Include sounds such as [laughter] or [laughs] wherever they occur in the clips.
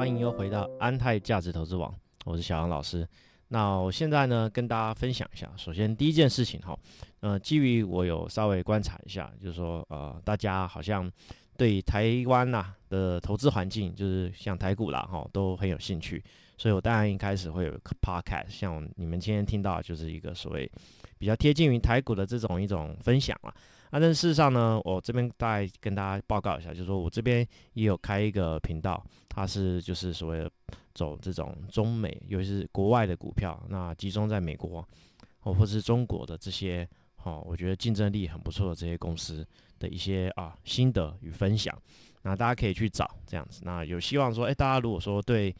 欢迎又回到安泰价值投资网，我是小杨老师。那我现在呢，跟大家分享一下。首先，第一件事情哈，呃，基于我有稍微观察一下，就是说，呃，大家好像对台湾呐的投资环境，就是像台股啦哈，都很有兴趣。所以我当然一开始会有 podcast，像你们今天听到，就是一个所谓比较贴近于台股的这种一种分享了。啊，但事实上呢，我这边大概跟大家报告一下，就是说我这边也有开一个频道，它是就是所谓的走这种中美，尤其是国外的股票，那集中在美国哦，或是中国的这些，哦，我觉得竞争力很不错的这些公司的一些啊心得与分享，那大家可以去找这样子。那有希望说，哎，大家如果说对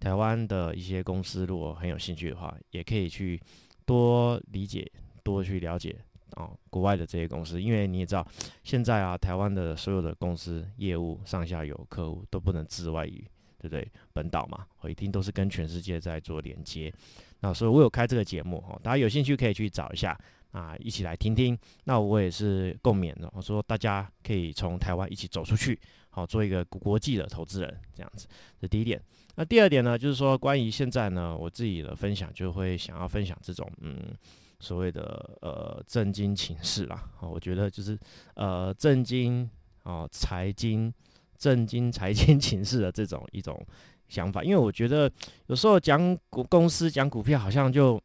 台湾的一些公司如果很有兴趣的话，也可以去多理解，多去了解。哦，国外的这些公司，因为你也知道，现在啊，台湾的所有的公司业务上下游客户都不能自外于，对不对？本岛嘛，我一定都是跟全世界在做连接。那所以我有开这个节目，哈，大家有兴趣可以去找一下啊，一起来听听。那我也是共勉的，我说大家可以从台湾一起走出去，好，做一个国际的投资人，这样子。这第一点。那第二点呢，就是说关于现在呢，我自己的分享就会想要分享这种，嗯。所谓的呃政经情势啦，哦，我觉得就是呃政经哦财经政经财经情势的这种一种想法，因为我觉得有时候讲股公司讲股票好像就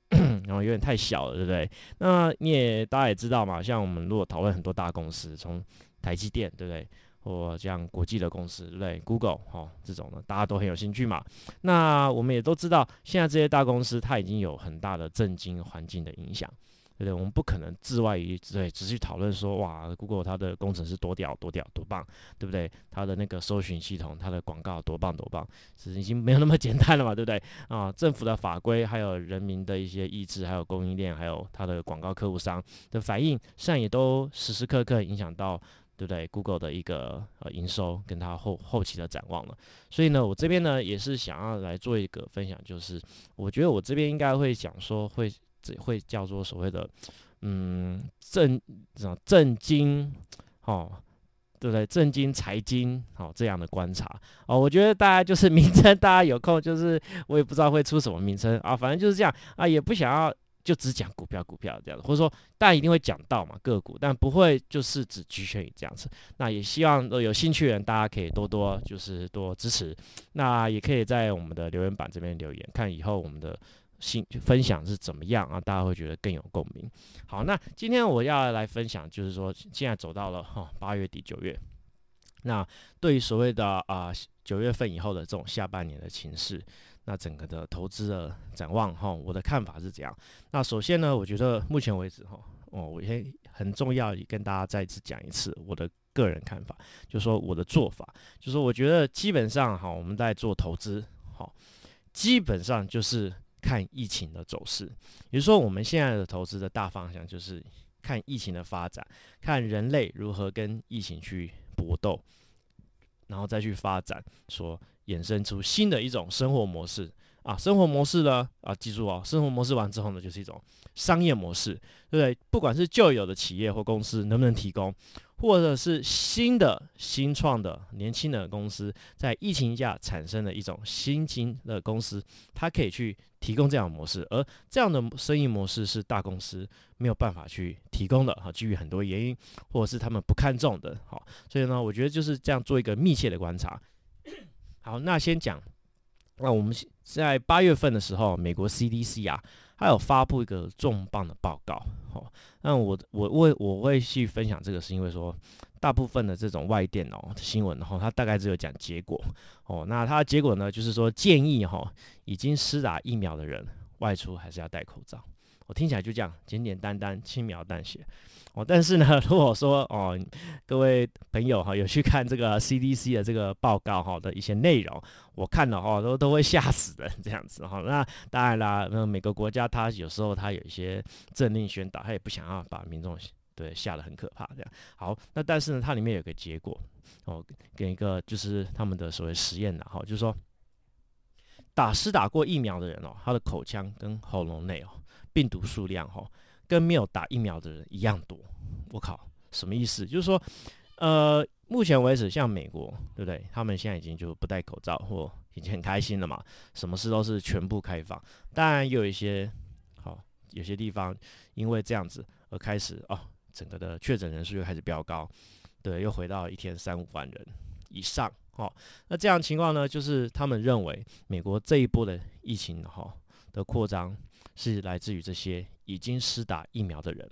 然后 [clears throat] 有点太小了，对不对？那你也大家也知道嘛，像我们如果讨论很多大公司，从台积电，对不对？或像国际的公司，对？Google 哈这种的，大家都很有兴趣嘛。那我们也都知道，现在这些大公司它已经有很大的震惊环境的影响，对不对？我们不可能置外于对，只去讨论说哇，Google 它的工程师多屌多屌多棒，对不对？它的那个搜寻系统，它的广告多棒多棒，是已经没有那么简单了嘛，对不对？啊，政府的法规，还有人民的一些意志，还有供应链，还有它的广告客户商的反应，实际上也都时时刻刻影响到。对不对？Google 的一个呃营收跟它后后期的展望了，所以呢，我这边呢也是想要来做一个分享，就是我觉得我这边应该会讲说会会叫做所谓的嗯震这种震惊哦，对不对？震惊财经哦这样的观察哦，我觉得大家就是 [laughs] 名称，大家有空就是我也不知道会出什么名称啊，反正就是这样啊，也不想要。就只讲股票，股票这样子，或者说大家一定会讲到嘛个股，但不会就是只局限于这样子。那也希望有兴趣的人，大家可以多多就是多支持。那也可以在我们的留言板这边留言，看以后我们的新分享是怎么样啊？大家会觉得更有共鸣。好，那今天我要来分享，就是说现在走到了哈八月底九月，那对于所谓的啊九月份以后的这种下半年的情势。那整个的投资的展望哈，我的看法是怎样？那首先呢，我觉得目前为止哈，哦，我先很重要跟大家再次讲一次我的个人看法，就是说我的做法，就是说我觉得基本上哈，我们在做投资，好，基本上就是看疫情的走势，也就是说我们现在的投资的大方向就是看疫情的发展，看人类如何跟疫情去搏斗，然后再去发展说。衍生出新的一种生活模式啊，生活模式呢啊，记住哦，生活模式完之后呢，就是一种商业模式，对不对？不管是旧有的企业或公司能不能提供，或者是新的新创的年轻的公司，在疫情下产生的一种新兴的公司，它可以去提供这样的模式，而这样的生意模式是大公司没有办法去提供的哈，基于很多原因，或者是他们不看重的，好，所以呢，我觉得就是这样做一个密切的观察。[coughs] 好，那先讲，那我们在八月份的时候，美国 CDC 啊，它有发布一个重磅的报告。哦，那我我为我会去分享这个，是因为说，大部分的这种外电哦新闻，然后它大概只有讲结果。哦，那它的结果呢，就是说建议哈，已经施打疫苗的人外出还是要戴口罩。我听起来就这样简简单单、轻描淡写。哦，但是呢，[laughs] 如果说哦，各位朋友哈，有去看这个 [laughs] CDC 的这个报告哈的一些内容，我看了哈都都会吓死的这样子哈。那当然啦，那每个国家它有时候它有一些政令宣导，它也不想要把民众对吓得很可怕这样。好，那但是呢，它里面有个结果哦，给一个就是他们的所谓实验的哈，就是说打施打过疫苗的人哦，他的口腔跟喉咙内哦病毒数量哈。跟没有打疫苗的人一样多，我靠，什么意思？就是说，呃，目前为止，像美国，对不对？他们现在已经就不戴口罩或已经很开心了嘛，什么事都是全部开放。当然，也有一些好，有些地方因为这样子而开始哦，整个的确诊人数又开始飙高，对，又回到一天三五万人以上。好，那这样情况呢，就是他们认为美国这一波的疫情哈的扩张是来自于这些已经施打疫苗的人。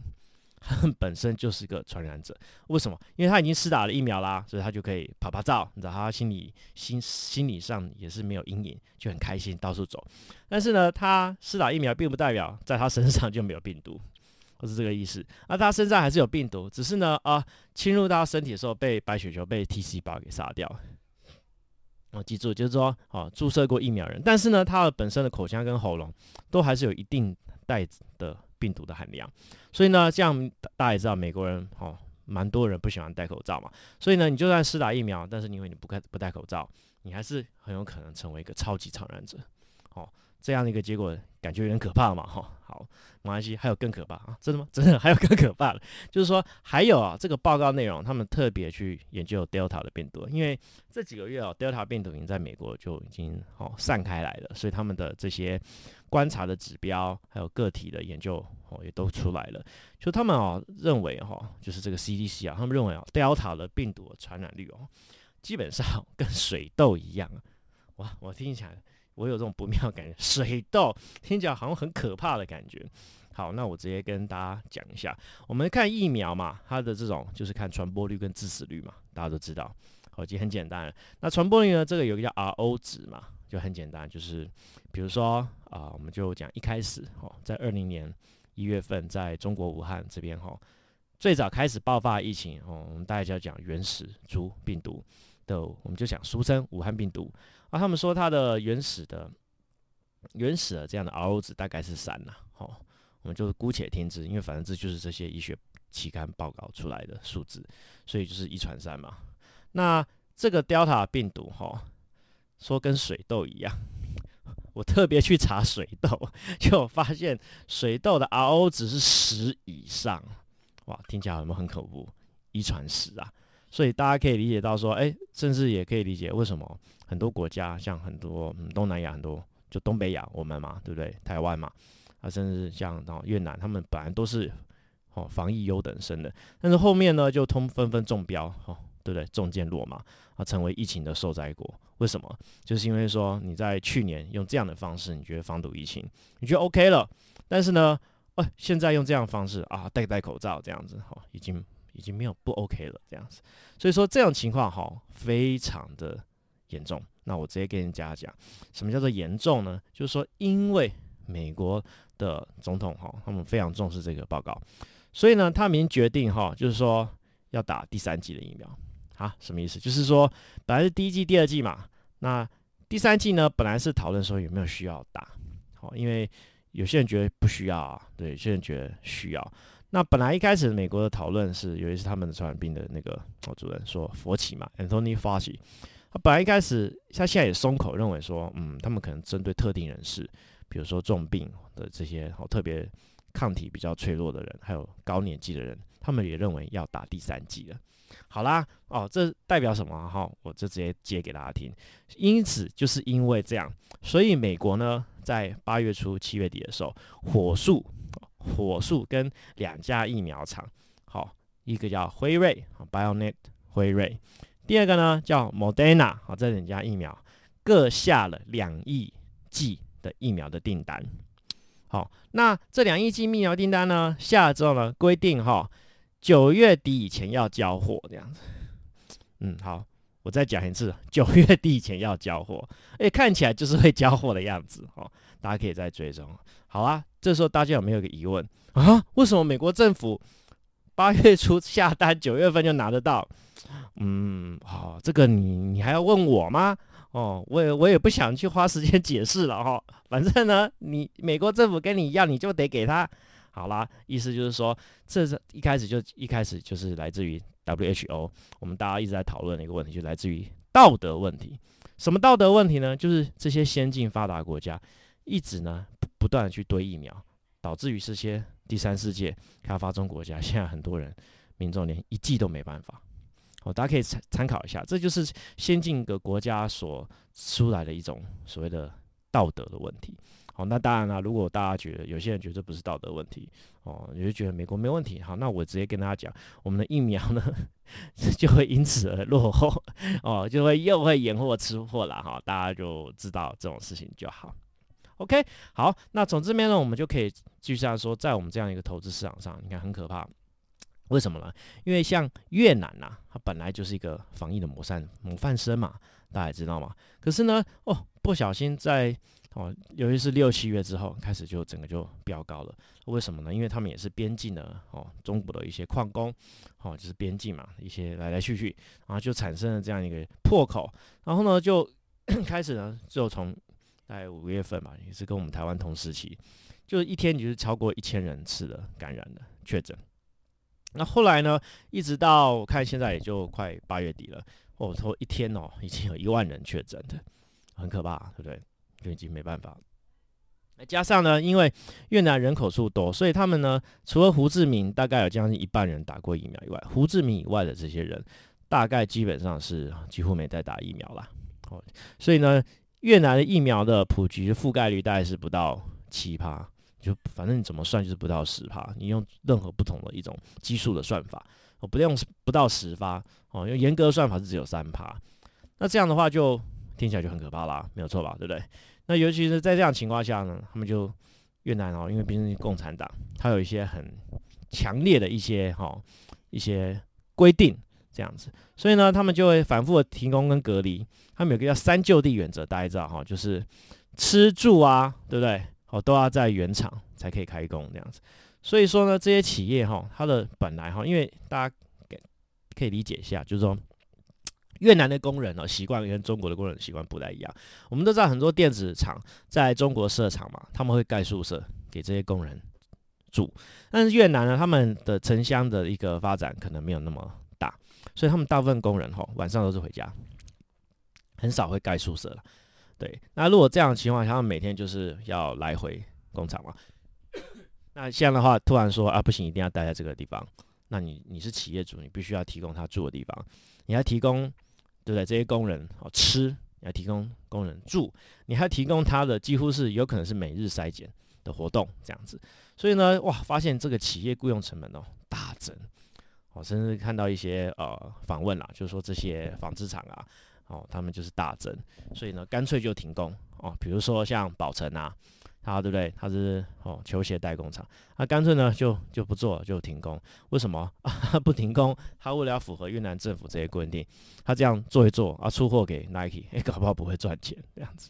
他 [laughs] 本身就是个传染者，为什么？因为他已经施打了疫苗啦，所以他就可以拍拍照，你知道，他心里心心理上也是没有阴影，就很开心到处走。但是呢，他施打疫苗并不代表在他身上就没有病毒，不是这个意思。那他身上还是有病毒，只是呢，啊，侵入到身体的时候被白血球、被 T 细胞给杀掉。哦，记住，就是说，哦，注射过疫苗人，但是呢，他的本身的口腔跟喉咙都还是有一定带的。病毒的含量，所以呢，这样大家也知道，美国人哦，蛮多人不喜欢戴口罩嘛。所以呢，你就算施打疫苗，但是因为你不戴不戴口罩，你还是很有可能成为一个超级传染者。哦，这样的一个结果，感觉有点可怕嘛。哈，好，没关系，还有更可怕啊！真的吗？[laughs] 真的还有更可怕的，就是说还有啊，这个报告内容，他们特别去研究 Delta 的病毒，因为这几个月啊，Delta 病毒已经在美国就已经哦散开来了，所以他们的这些。观察的指标，还有个体的研究哦，也都出来了。就他们哦认为哈，就是这个 CDC 啊，他们认为啊，Delta 的病毒传染率哦，基本上跟水痘一样。哇，我听起来我有这种不妙感觉，水痘听起来好像很可怕的感觉。好，那我直接跟大家讲一下，我们看疫苗嘛，它的这种就是看传播率跟致死率嘛，大家都知道，好，已经很简单。那传播率呢，这个有个叫 RO 值嘛。就很简单，就是比如说啊，我们就讲一开始哦，在二零年一月份，在中国武汉这边哈，最早开始爆发疫情哦，我们大家就要讲原始猪病毒的，我们就讲俗称武汉病毒啊。他们说它的原始的原始的这样的 R O 值大概是三呐，好，我们就姑且听之，因为反正这就是这些医学期刊报告出来的数字，所以就是一传三嘛。那这个 Delta 病毒哈。说跟水痘一样，我特别去查水痘，就发现水痘的 RO 值是十以上，哇，听起来有没有很恐怖？一传十啊！所以大家可以理解到说，哎，甚至也可以理解为什么很多国家，像很多东南亚很多，就东北亚我们嘛，对不对？台湾嘛，啊，甚至像到越南，他们本来都是哦防疫优等生的，但是后面呢就通纷纷中标，哦，对不对？中箭落马啊，成为疫情的受灾国。为什么？就是因为说你在去年用这样的方式，你觉得防堵疫情，你觉得 OK 了，但是呢，哦，现在用这样的方式啊，戴戴口罩这样子，哈，已经已经没有不 OK 了这样子。所以说这种情况哈，非常的严重。那我直接跟人家讲，什么叫做严重呢？就是说，因为美国的总统哈，他们非常重视这个报告，所以呢，他们已经决定哈，就是说要打第三剂的疫苗。啊，什么意思？就是说，本来是第一季、第二季嘛，那第三季呢，本来是讨论说有没有需要打，好，因为有些人觉得不需要啊，对，有些人觉得需要。那本来一开始美国的讨论是，由于是他们的传染病的那个哦主任说佛奇嘛，Anthony Fauci，他本来一开始，他现在也松口，认为说，嗯，他们可能针对特定人士，比如说重病的这些，好特别抗体比较脆弱的人，还有高年纪的人，他们也认为要打第三剂了。好啦，哦，这代表什么？哈，我就直接接给大家听。因此，就是因为这样，所以美国呢，在八月初、七月底的时候，火速、火速跟两家疫苗厂，好，一个叫辉瑞 （BioNet） 辉瑞，第二个呢叫 Moderna，好，这两家疫苗各下了两亿剂的疫苗的订单。好，那这两亿剂疫苗订单呢，下了之后呢，规定哈。九月底以前要交货，这样子。嗯，好，我再讲一次，九月底以前要交货，哎，看起来就是会交货的样子哦。大家可以再追踪。好啊，这时候大家有没有个疑问啊？为什么美国政府八月初下单，九月份就拿得到？嗯，好，这个你你还要问我吗？哦，我也我也不想去花时间解释了哈。反正呢，你美国政府跟你要，你就得给他。好啦，意思就是说，这是一开始就一开始就是来自于 WHO，我们大家一直在讨论的一个问题，就来自于道德问题。什么道德问题呢？就是这些先进发达国家一直呢不断的去堆疫苗，导致于这些第三世界开发中国家，现在很多人民众连一剂都没办法。哦，大家可以参参考一下，这就是先进的国家所出来的一种所谓的道德的问题。好，那当然了，如果大家觉得有些人觉得这不是道德问题，哦，你就觉得美国没问题，好，那我直接跟大家讲，我们的疫苗呢 [laughs] 就会因此而落后，哦，就会又会延货吃货了，哈，大家就知道这种事情就好。OK，好，那从这边呢，我们就可以继续说，在我们这样一个投资市场上，你看很可怕，为什么呢？因为像越南呐，它本来就是一个防疫的模范模范生嘛，大家知道吗，可是呢，哦，不小心在哦，尤其是六七月之后开始就整个就飙高了，为什么呢？因为他们也是边境的哦，中国的一些矿工，哦，就是边境嘛，一些来来去去，然后就产生了这样一个破口，然后呢就 [coughs] 开始呢就从在五月份嘛，也是跟我们台湾同时期，就一天就是超过一千人次的感染的确诊，那后来呢，一直到我看现在也就快八月底了，哦，说一天哦已经有一万人确诊的，很可怕，对不对？就已经没办法。加上呢，因为越南人口数多，所以他们呢，除了胡志明大概有将近一半人打过疫苗以外，胡志明以外的这些人，大概基本上是几乎没在打疫苗啦。哦，所以呢，越南的疫苗的普及覆盖率大概是不到七趴，就反正你怎么算就是不到十趴。你用任何不同的一种基数的算法，我不用不到十发哦，用严格的算法是只有三趴。那这样的话就听起来就很可怕啦，没有错吧？对不对？那尤其是在这样情况下呢，他们就越南哦，因为毕竟是共产党，它有一些很强烈的一些哈一些规定这样子，所以呢，他们就会反复的停工跟隔离。他们有个叫三就地原则，大家知道哈，就是吃住啊，对不对？哦，都要在原厂才可以开工这样子。所以说呢，这些企业哈，它的本来哈，因为大家可以理解一下，就是说。越南的工人哦，习惯跟中国的工人习惯不太一样。我们都知道很多电子厂在中国设厂嘛，他们会盖宿舍给这些工人住。但是越南呢，他们的城乡的一个发展可能没有那么大，所以他们大部分工人哈晚上都是回家，很少会盖宿舍了。对，那如果这样的情况下，他们每天就是要来回工厂嘛。[coughs] 那这样的话，突然说啊不行，一定要待在这个地方，那你你是企业主，你必须要提供他住的地方，你要提供。对不对？这些工人哦，吃你要提供工人住，你还提供他的几乎是有可能是每日筛检的活动这样子，所以呢，哇，发现这个企业雇佣成本哦大增，哦，甚至看到一些呃访问啦，就是说这些纺织厂啊，哦，他们就是大增，所以呢，干脆就停工哦，比如说像宝成啊。他对不对？他是哦球鞋代工厂，他干脆呢就就不做，就停工。为什么 [laughs] 啊？不停工，他为了要符合越南政府这些规定，他这样做一做啊，出货给 Nike，哎，搞不好不会赚钱这样子。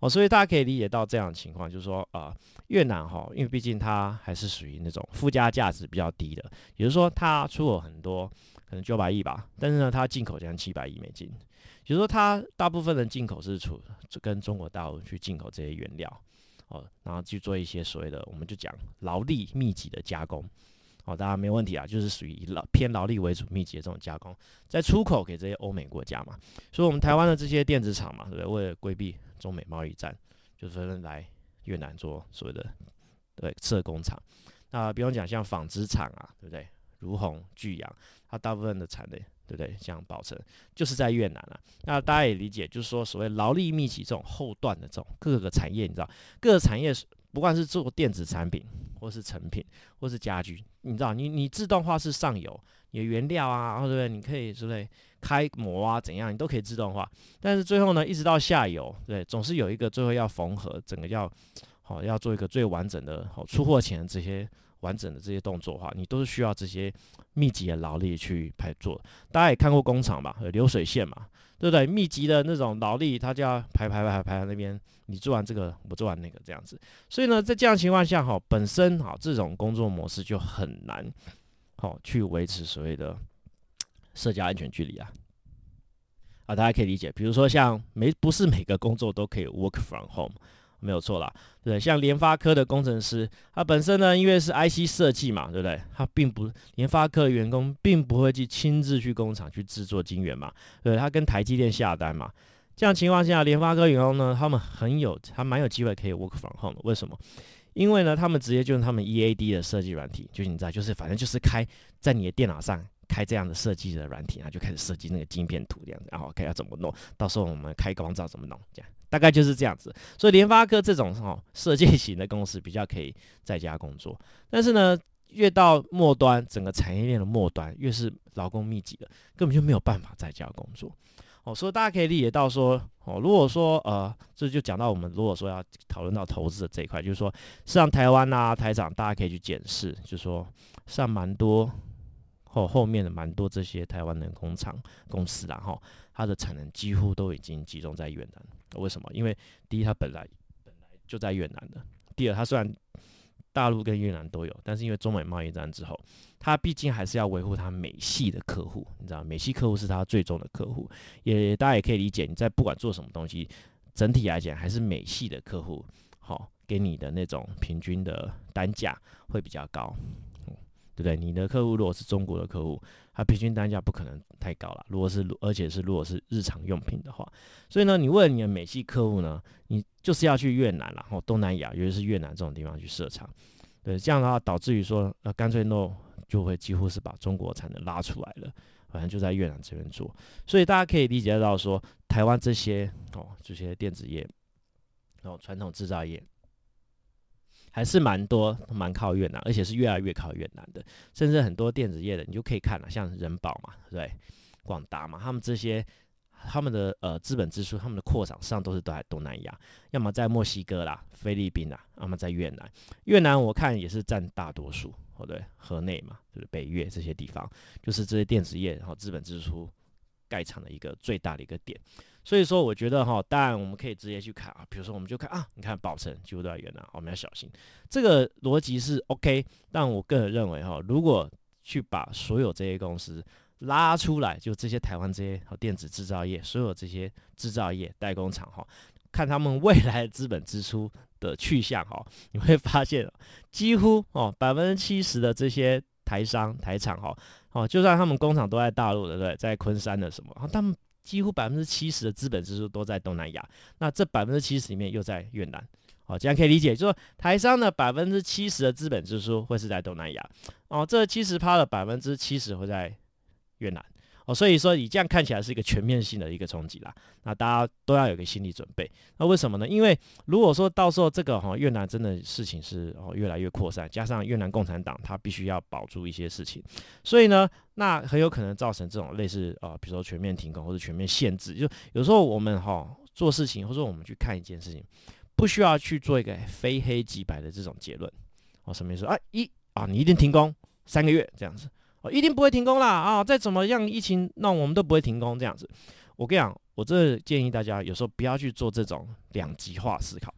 哦，所以大家可以理解到这样的情况，就是说啊，越南哈，因为毕竟它还是属于那种附加价值比较低的，也就是说它出口很多，可能九百亿吧，但是呢，它进口将近七百亿美金，也就是说它大部分的进口是出跟中国大陆去进口这些原料。哦，然后去做一些所谓的，我们就讲劳力密集的加工，哦，当然没问题啊，就是属于以劳偏劳力为主、密集的这种加工，在出口给这些欧美国家嘛。所以，我们台湾的这些电子厂嘛，对不对？为了规避中美贸易战，就纷纷来越南做所谓的对设工厂。那比方讲，像纺织厂啊，对不对？如虹、巨阳，它大部分的产能。对不对？像宝成就是在越南了。那大家也理解，就是说所谓劳力密集这种后段的这种各个产业，你知道，各个产业不管是做电子产品，或是成品，或是家居，你知道，你你自动化是上游，你的原料啊，对不对？你可以之类开模啊，怎样，你都可以自动化。但是最后呢，一直到下游，对，总是有一个最后要缝合，整个要好要做一个最完整的好出货前这些。完整的这些动作的话，你都是需要这些密集的劳力去排做。大家也看过工厂吧，流水线嘛，对不对？密集的那种劳力，它就要排排排排到那边。你做完这个，我做完那个，这样子。所以呢，在这样情况下，哈，本身哈这种工作模式就很难，好去维持所谓的社交安全距离啊。啊，大家可以理解，比如说像没不是每个工作都可以 work from home。没有错啦，对，像联发科的工程师，他本身呢，因为是 IC 设计嘛，对不对？他并不，联发科员工并不会去亲自去工厂去制作晶圆嘛，对，他跟台积电下单嘛。这样情况下，联发科员工呢，他们很有，还蛮有机会可以 work from home。为什么？因为呢，他们直接就用他们 EAD 的设计软体，就你知道，就是反正就是开在你的电脑上开这样的设计的软体，然后就开始设计那个晶片图这样子，然后看要怎么弄，到时候我们开光照怎么弄，这样大概就是这样子。所以联发科这种哦设计型的公司比较可以在家工作，但是呢，越到末端，整个产业链的末端越是劳工密集的，根本就没有办法在家工作。哦，所以大家可以理解到说，哦，如果说呃，这就讲到我们如果说要讨论到投资的这一块，就是说，像台湾啊，台长，大家可以去检视，就是说，像蛮多后后面的蛮多这些台湾的工厂公司然后它的产能几乎都已经集中在越南。为什么？因为第一，它本来本来就在越南的；第二，它虽然大陆跟越南都有，但是因为中美贸易战之后，它毕竟还是要维护它美系的客户，你知道，美系客户是它最终的客户。也大家也可以理解，你在不管做什么东西，整体来讲还是美系的客户，好给你的那种平均的单价会比较高，对不对？你的客户如果是中国的客户，它平均单价不可能太高了。如果是而且是如果是日常用品的话，所以呢，你为了你的美系客户呢，你就是要去越南然后东南亚，尤其是越南这种地方去设厂。对，这样的话导致于说，呃，干脆 no 就会几乎是把中国产能拉出来了，反正就在越南这边做。所以大家可以理解到说，台湾这些哦这些电子业，然后传统制造业。还是蛮多，蛮靠越南，而且是越来越靠越南的。甚至很多电子业的，你就可以看了，像人保嘛，对，广达嘛，他们这些他们的呃资本支出，他们的扩厂上都是在东南亚，要么在墨西哥啦、菲律宾啦，要么在越南。越南我看也是占大多数，哦对，河内嘛，就是北越这些地方，就是这些电子业然后资本支出盖厂的一个最大的一个点。所以说，我觉得哈，当然我们可以直接去看啊，比如说我们就看啊，你看宝城几乎都在越南，我们要小心。这个逻辑是 OK，但我个人认为哈，如果去把所有这些公司拉出来，就这些台湾这些电子制造业，所有这些制造业代工厂哈，看他们未来资本支出的去向哈，你会发现几乎哦百分之七十的这些台商台厂哈，哦就算他们工厂都在大陆，对不对？在昆山的什么，他们。几乎百分之七十的资本支出都在东南亚，那这百分之七十里面又在越南，哦，这样可以理解，就说台商的百分之七十的资本支出会是在东南亚，哦，这七十趴的百分之七十会在越南。所以说你这样看起来是一个全面性的一个冲击啦，那大家都要有个心理准备。那为什么呢？因为如果说到时候这个哈越南真的事情是哦越来越扩散，加上越南共产党他必须要保住一些事情，所以呢，那很有可能造成这种类似啊，比如说全面停工或者全面限制。就有时候我们哈做事情，或者我们去看一件事情，不需要去做一个非黑即白的这种结论。哦，什么意思？啊一啊，你一定停工三个月这样子。哦，一定不会停工啦！啊，再怎么样疫情，那我们都不会停工这样子。我跟你讲，我这建议大家有时候不要去做这种两极化思考，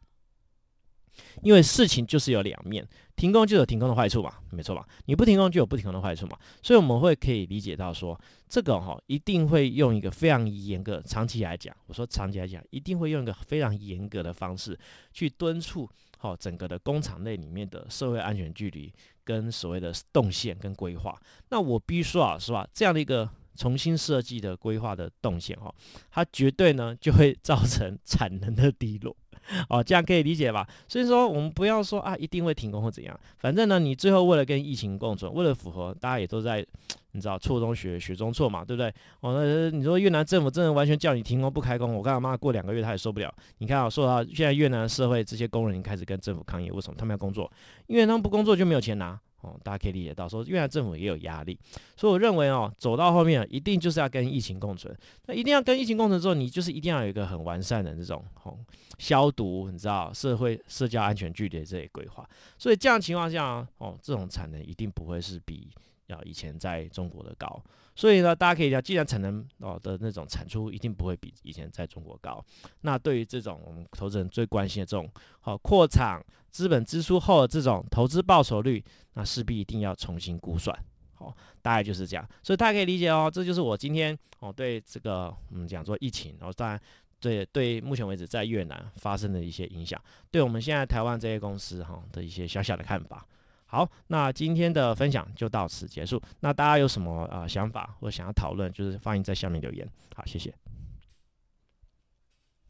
因为事情就是有两面，停工就有停工的坏处嘛，没错吧？你不停工就有不停工的坏处嘛。所以我们会可以理解到说，这个哈一定会用一个非常严格，长期来讲，我说长期来讲，一定会用一个非常严格的方式去敦促好整个的工厂内里面的社会安全距离。跟所谓的动线跟规划，那我必须说啊，是吧？这样的一个重新设计的规划的动线哈，它绝对呢就会造成产能的低落，[laughs] 哦，这样可以理解吧？所以说我们不要说啊一定会停工或怎样，反正呢你最后为了跟疫情共存，为了符合大家也都在。你知道错中学，学中错嘛，对不对？哦，那你说越南政府真的完全叫你停工不开工，我干他妈过两个月他也受不了。你看啊，说到现在越南社会这些工人已经开始跟政府抗议，为什么他们要工作？因为他们不工作就没有钱拿。哦，大家可以理解到，说越南政府也有压力。所以我认为哦，走到后面一定就是要跟疫情共存。那一定要跟疫情共存之后，你就是一定要有一个很完善的这种哦消毒，你知道社会社交安全距离这些规划。所以这样情况下哦，这种产能一定不会是比。要以前在中国的高，所以呢，大家可以讲，既然产能哦的那种产出一定不会比以前在中国高，那对于这种我们投资人最关心的这种好扩产资本支出后的这种投资报酬率，那势必一定要重新估算，好，大概就是这样，所以大家可以理解哦，这就是我今天哦对这个我们讲做疫情，然后当然对对目前为止在越南发生的一些影响，对我们现在台湾这些公司哈的一些小小的看法。好，那今天的分享就到此结束。那大家有什么呃想法或想要讨论，就是欢迎在下面留言。好，谢谢。